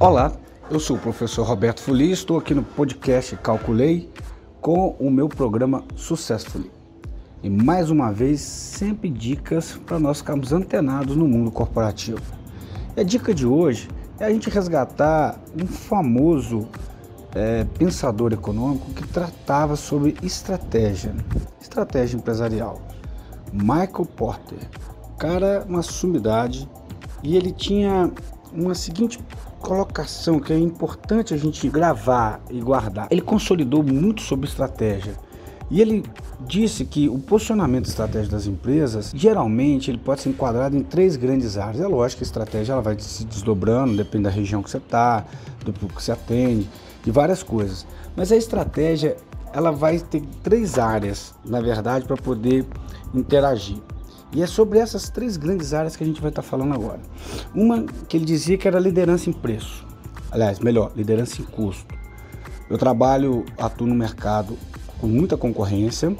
Olá, eu sou o professor Roberto Fuli estou aqui no podcast Calculei com o meu programa Successfully. E mais uma vez, sempre dicas para nós ficarmos antenados no mundo corporativo. E a dica de hoje é a gente resgatar um famoso é, pensador econômico que tratava sobre estratégia, estratégia empresarial. Michael Porter, cara, uma sumidade, e ele tinha uma seguinte colocação que é importante a gente gravar e guardar. Ele consolidou muito sobre estratégia. E ele disse que o posicionamento estratégico das empresas, geralmente, ele pode ser enquadrado em três grandes áreas. É lógico que a estratégia ela vai se desdobrando, depende da região que você está, do público que você atende, de várias coisas. Mas a estratégia, ela vai ter três áreas, na verdade, para poder interagir. E é sobre essas três grandes áreas que a gente vai estar falando agora. Uma que ele dizia que era liderança em preço. Aliás, melhor, liderança em custo. Eu trabalho, atuo no mercado com muita concorrência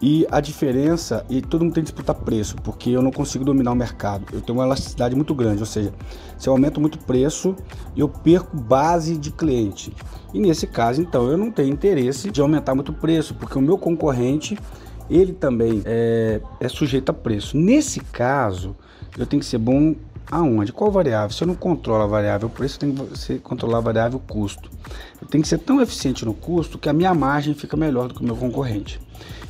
e a diferença, e todo mundo tem que disputar preço, porque eu não consigo dominar o mercado. Eu tenho uma elasticidade muito grande, ou seja, se eu aumento muito preço, eu perco base de cliente. E nesse caso, então, eu não tenho interesse de aumentar muito o preço, porque o meu concorrente ele também é, é sujeito a preço. Nesse caso, eu tenho que ser bom aonde? Qual variável? Se eu não controlo a variável preço, eu tenho que controlar a variável custo. Eu tenho que ser tão eficiente no custo que a minha margem fica melhor do que o meu concorrente.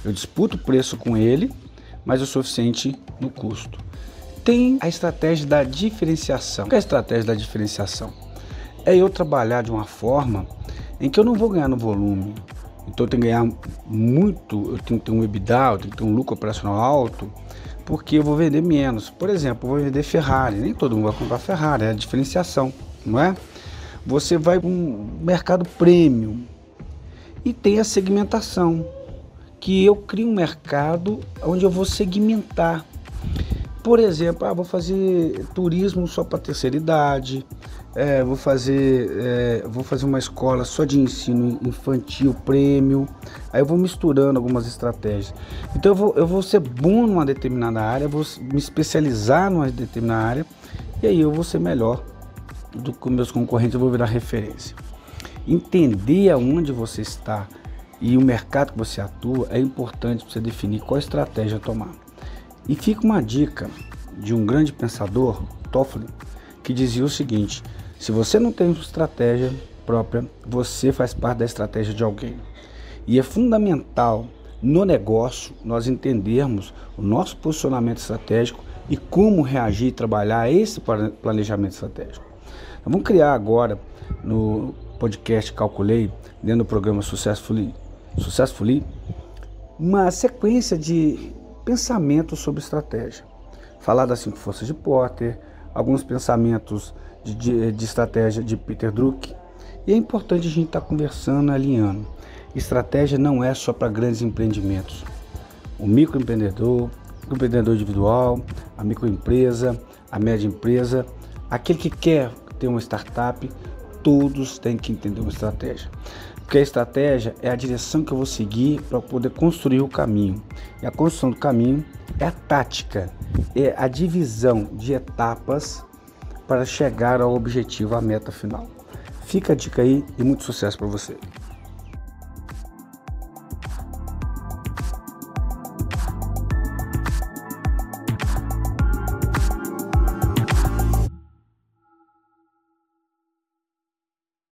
Eu disputo o preço com ele, mas eu sou eficiente no custo. Tem a estratégia da diferenciação. O que é a estratégia da diferenciação? É eu trabalhar de uma forma em que eu não vou ganhar no volume, então eu tenho que ganhar muito, eu tenho que ter um EBITDA, eu tenho que ter um lucro operacional alto, porque eu vou vender menos. Por exemplo, eu vou vender Ferrari, nem todo mundo vai comprar Ferrari, é a diferenciação, não é? Você vai para um mercado premium e tem a segmentação, que eu crio um mercado onde eu vou segmentar. Por exemplo, ah, vou fazer turismo só para terceira idade, é, vou fazer é, vou fazer uma escola só de ensino infantil prêmio. Aí eu vou misturando algumas estratégias. Então eu vou, eu vou ser bom numa determinada área vou me especializar numa determinada área e aí eu vou ser melhor do que meus concorrentes eu vou virar referência. Entender aonde você está e o mercado que você atua é importante para você definir qual estratégia tomar. E fica uma dica de um grande pensador Toffoli que dizia o seguinte se você não tem estratégia própria, você faz parte da estratégia de alguém. E é fundamental no negócio nós entendermos o nosso posicionamento estratégico e como reagir e trabalhar a esse planejamento estratégico. Vamos criar agora no podcast Calculei, dentro do programa Successfully, Successfully uma sequência de pensamentos sobre estratégia. Falar das cinco forças de Porter, alguns pensamentos de, de, de estratégia de Peter Druck. E é importante a gente estar tá conversando, alinhando. Estratégia não é só para grandes empreendimentos. O microempreendedor, o empreendedor individual, a microempresa, a média empresa, aquele que quer ter uma startup, todos têm que entender uma estratégia. Porque a estratégia é a direção que eu vou seguir para poder construir o caminho. E a construção do caminho é a tática, a divisão de etapas para chegar ao objetivo, à meta final. Fica a dica aí e muito sucesso para você.